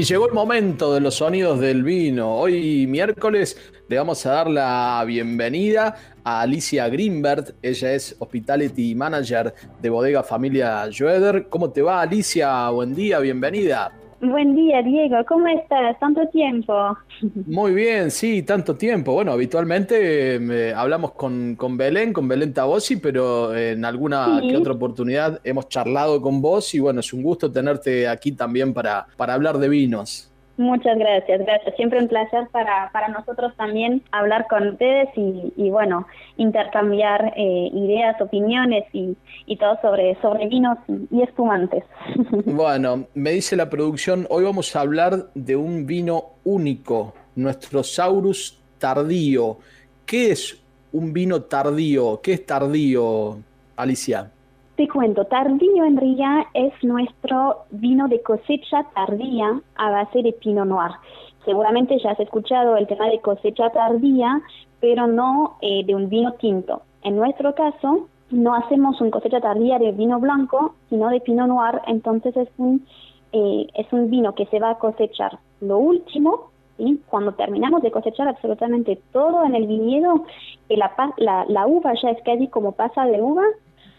Y llegó el momento de los sonidos del vino. Hoy miércoles le vamos a dar la bienvenida a Alicia Greenberg. Ella es Hospitality Manager de Bodega Familia Joeder. ¿Cómo te va Alicia? Buen día, bienvenida. Buen día, Diego. ¿Cómo estás? Tanto tiempo. Muy bien, sí, tanto tiempo. Bueno, habitualmente eh, hablamos con, con, Belén, con Belén Tabosi, pero en alguna que otra oportunidad hemos charlado con vos y bueno, es un gusto tenerte aquí también para, para hablar de vinos. Muchas gracias, gracias. Siempre un placer para, para nosotros también hablar con ustedes y, y bueno, intercambiar eh, ideas, opiniones y, y, todo sobre, sobre vinos y, espumantes. Bueno, me dice la producción, hoy vamos a hablar de un vino único, nuestro Saurus tardío. ¿Qué es un vino tardío? ¿Qué es tardío, Alicia? Te cuento, tardío en es nuestro vino de cosecha tardía a base de Pinot Noir. Seguramente ya has escuchado el tema de cosecha tardía, pero no eh, de un vino tinto. En nuestro caso, no hacemos un cosecha tardía de vino blanco, sino de Pinot Noir, entonces es un, eh, es un vino que se va a cosechar lo último cuando terminamos de cosechar absolutamente todo en el viñedo, la, la, la, uva ya es casi como pasa de uva,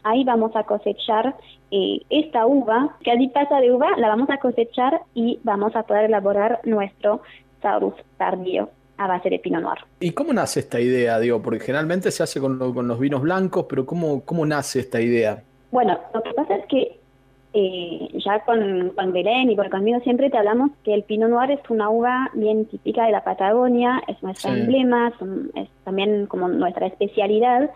ahí vamos a cosechar eh, esta uva, que allí pasa de uva, la vamos a cosechar y vamos a poder elaborar nuestro Taurus tardío a base de Pinot Noir. ¿Y cómo nace esta idea, digo? Porque generalmente se hace con, con los vinos blancos, pero ¿cómo, ¿cómo nace esta idea? Bueno, lo que pasa es que eh, ya con, con Belén y conmigo siempre te hablamos que el Pinot Noir es una uva bien típica de la Patagonia, es nuestro emblema, es también como nuestra especialidad.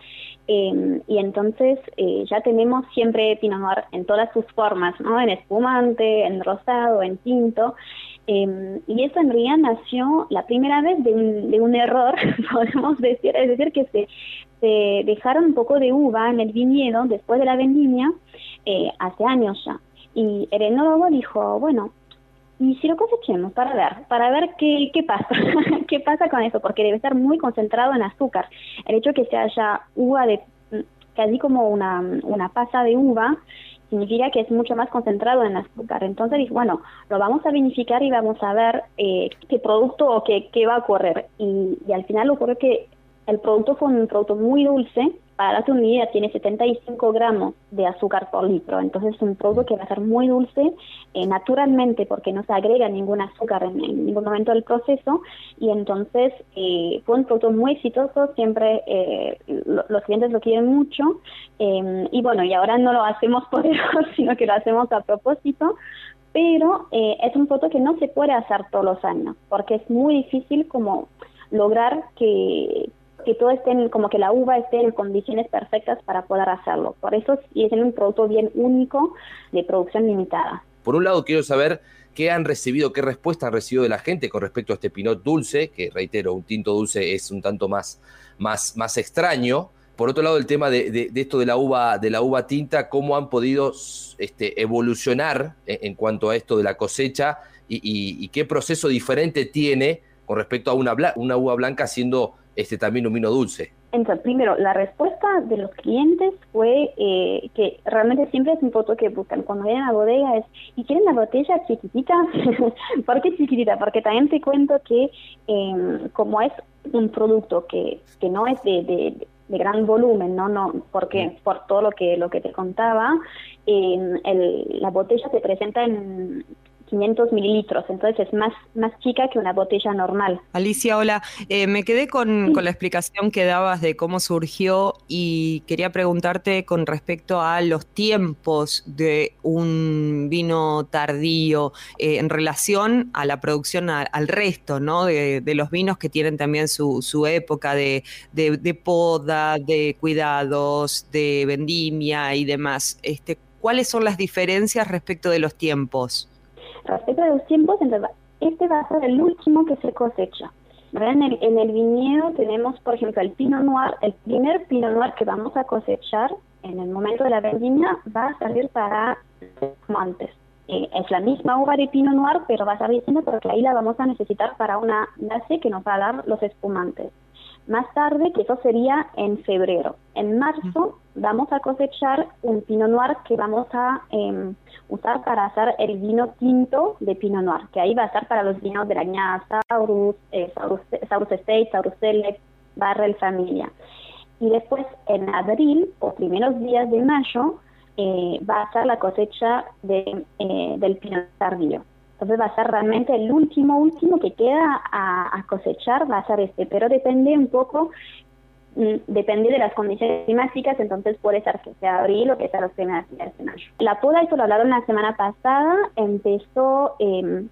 Eh, y entonces eh, ya tenemos siempre Pinot Noir en todas sus formas, ¿no? En espumante, en rosado, en tinto. Eh, y eso en realidad nació la primera vez de un, de un error, podemos decir, es decir, que se, se dejaron un poco de uva en el viñedo después de la vendimia eh, hace años ya. Y el enólogo dijo, bueno, y si lo cosechemos para ver, para ver qué, qué pasa, qué pasa con eso, porque debe estar muy concentrado en azúcar. El hecho de que se haya uva de casi como una, una pasa de uva, significa que es mucho más concentrado en azúcar. Entonces, bueno, lo vamos a vinificar y vamos a ver eh, qué producto o qué, qué va a ocurrir. Y, y al final ocurre que el producto fue un producto muy dulce. Para darte una idea, tiene 75 gramos de azúcar por litro. Entonces es un producto que va a ser muy dulce eh, naturalmente porque no se agrega ningún azúcar en, ningún momento del proceso. Y entonces eh, fue un producto muy exitoso. Siempre eh, lo, los clientes lo quieren mucho. Eh, y bueno, y ahora no lo hacemos por eso, sino que lo hacemos a propósito pero eh, es un producto que no se puede hacer todos los años, porque es muy difícil como lograr que, que todo esté en, como que la uva esté en condiciones perfectas para poder hacerlo. Por eso es un producto bien único de producción limitada. Por un lado quiero saber qué han recibido, qué respuesta han recibido de la gente con respecto a este pinot dulce, que reitero, un tinto dulce es un tanto más, más, más extraño. Por otro lado, el tema de, de, esto de la uva, de la uva tinta, cómo han podido este, evolucionar en, en, cuanto a esto de la cosecha y, y, y, qué proceso diferente tiene con respecto a una, una uva blanca siendo este también un vino dulce. Entonces, primero, la respuesta de los clientes fue eh, que realmente siempre es un poco que buscan. Cuando vayan a la bodega es, ¿y quieren la botella chiquitita? ¿Por qué chiquitita? Porque también te cuento que eh, como es un producto que, que no es de, de, de gran volumen, no, no, porque por todo lo que lo que te contaba, eh, el, la botella se presenta en 500 mililitros, entonces es más, más chica que una botella normal. Alicia, hola. Eh, me quedé con, sí. con, la explicación que dabas de cómo surgió y quería preguntarte con respecto a los tiempos de un vino tardío eh, en relación a la producción a, al resto, ¿no? De, de, los vinos que tienen también su, su época de, de, de, poda, de cuidados, de vendimia y demás. Este, ¿Cuáles son las diferencias respecto de los tiempos? Respecto a los tiempos, este va a ser el último que se cosecha. En el, viñedo tenemos, por ejemplo, el Pinot Noir, el primer Pinot Noir que vamos a cosechar en el momento de la vendimia va a servir para antes. Eh, es la misma uva de Pinot Noir, pero va a ser distinta porque ahí la vamos a necesitar para una base que nos va a dar los espumantes. Más tarde, que eso sería en febrero. En marzo vamos a cosechar un Pinot Noir que vamos a em, usar para hacer el vino tinto de Pinot Noir, que ahí va a estar para los vinos de la ña Saurus, eh, Saurus, Saurus Estate, Saurus Select, Barrel Familia. Y después, en abril o primeros días de mayo, eh, va a ser la cosecha de, eh, del Pinot tardío. Entonces va a ser realmente el último, último que queda a, cosechar, va a ser este, pero depende un poco, mm, depende de las condiciones climáticas, entonces puede ser que sea abril o que sea los primeros días de mayo. La poda, eso lo hablaron la semana pasada, empezó em,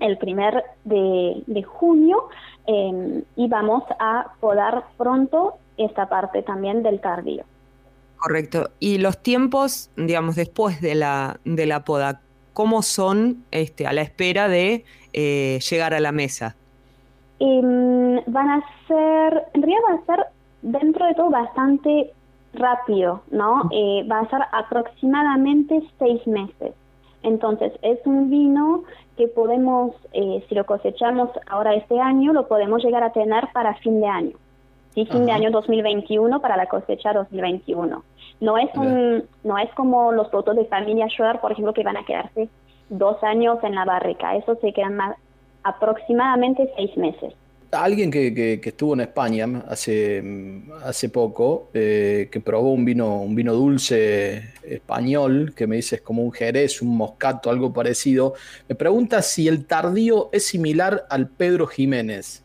el primer de, junio em, y vamos a podar pronto esta parte también del tardío. Correcto. Y los tiempos, digamos, después de la, de la poda, cómo son este, a la espera de eh, llegar a la mesa? Em, van a ser, en realidad va a ser dentro de todo bastante rápido, ¿no? Eh, va a ser aproximadamente seis meses. Entonces, es un vino que podemos, eh, si lo cosechamos ahora este año, lo podemos llegar a tener para fin de año. ¿Sí? Fin de año 2021 para la cosecha 2021. No es, un, no es como los productos de familia Schroeder, por ejemplo, que van a quedarse dos años en la barrica. Eso se quedan más, aproximadamente seis meses. Alguien que, que, estuvo en España hace, hace poco, eh, que probó un vino, un vino dulce español, que me dice es como un jerez, un moscato, algo parecido, me pregunta si el tardío es similar al Pedro Jiménez.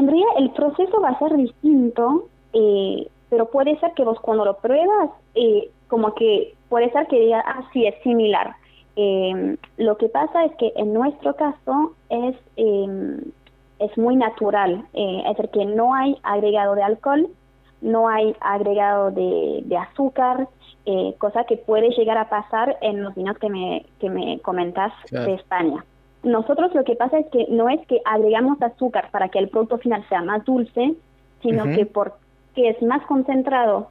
En realidad el proceso va a ser distinto. Eh, pero puede ser que vos cuando lo pruebas, eh, como que puede ser que diga, ah, sí, es similar. Eh, lo que pasa es que en nuestro caso es, em, es muy natural, eh, es decir, que no hay agregado de alcohol, no hay agregado de, azúcar, cosa que puede llegar a pasar en los vinos que me, que me comentas de España. Nosotros lo que pasa es que no es que agregamos azúcar para que el producto final sea más dulce, sino que por que es más concentrado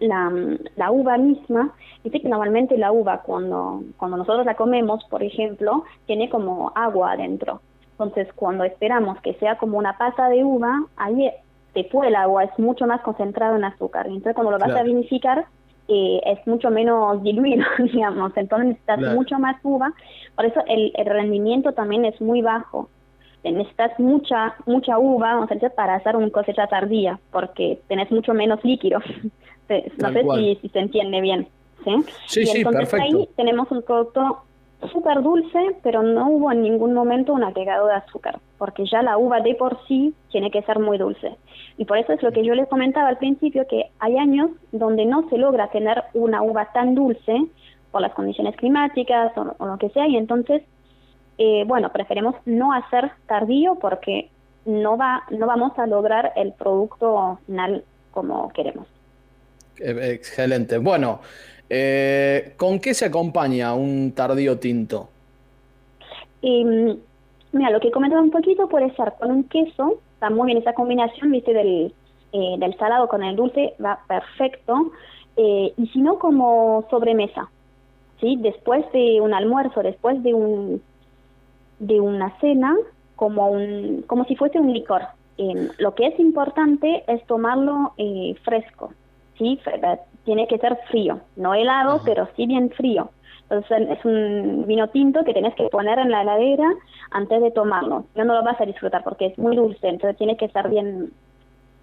la, la, uva misma, dice que normalmente la uva cuando, cuando nosotros la comemos, por ejemplo, tiene como agua adentro. Entonces, cuando esperamos que sea como una pasa de uva, ahí se fue el agua, es mucho más concentrado en azúcar. Entonces, cuando lo vas a vinificar, eh, es mucho menos diluido, digamos. Entonces, necesitas mucho más uva. Por eso el, el rendimiento también es muy bajo necesitas mucha mucha uva, vamos a decir, para hacer una cosecha tardía, porque tenés mucho menos líquido. no sé si, se entiende bien. Sí, sí, y entonces ahí tenemos un producto súper dulce, pero no hubo en ningún momento un agregado de azúcar, porque ya la uva de por sí tiene que ser muy dulce. Y por eso es lo que yo les comentaba al principio, que hay años donde no se logra tener una uva tan dulce por las condiciones climáticas o lo que sea, y entonces eh, bueno, preferimos no hacer tardío porque no, va, no vamos a lograr el producto final como queremos. Excelente. Bueno, eh, ¿con qué se acompaña un tardío tinto? mira, lo que comentaba un poquito puede ser con un queso, está muy bien esa combinación, viste, del, del salado con el dulce, va perfecto. y si no, como sobremesa, ¿sí? Después de un almuerzo, después de un de una cena como, un, como si fuese un licor. Eh, lo que es importante es tomarlo eh, fresco, ¿sí? Tiene que ser frío, no helado, pero sí bien frío. Entonces es un vino tinto que tienes que poner en la heladera antes de tomarlo. No, no lo vas a disfrutar porque es muy dulce, entonces tiene que estar bien,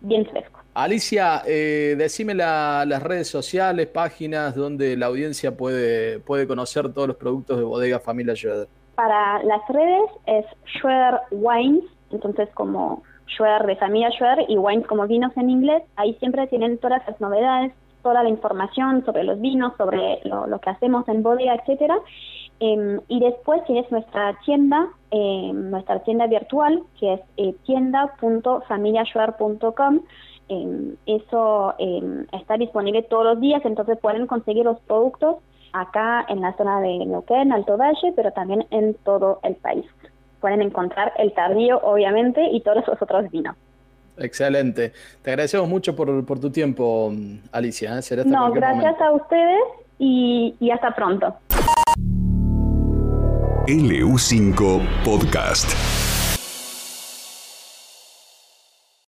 bien fresco. Alicia, eh, decime las redes sociales, páginas donde la audiencia puede, puede conocer todos los productos de Bodega Familia Schroeder. Para las redes es Schroeder Wines, entonces como Schroeder de familia Schroeder y Wines como vinos en inglés. Ahí siempre tienen todas las novedades, toda la información sobre los vinos, sobre lo, que hacemos en bodega, etcétera. Em, y después tienes nuestra tienda, em, nuestra tienda virtual, que es eh, tienda.familiaschroeder.com. Em, eso está disponible todos los días, entonces pueden conseguir los productos acá en la zona de Neuquén, Alto Valle, pero también en todo el país. Pueden encontrar el tardío, obviamente, y todos los otros vinos. Excelente. Te agradecemos mucho por, tu tiempo, Alicia. ¿eh? no, gracias a ustedes y, y hasta pronto. LU5 Podcast.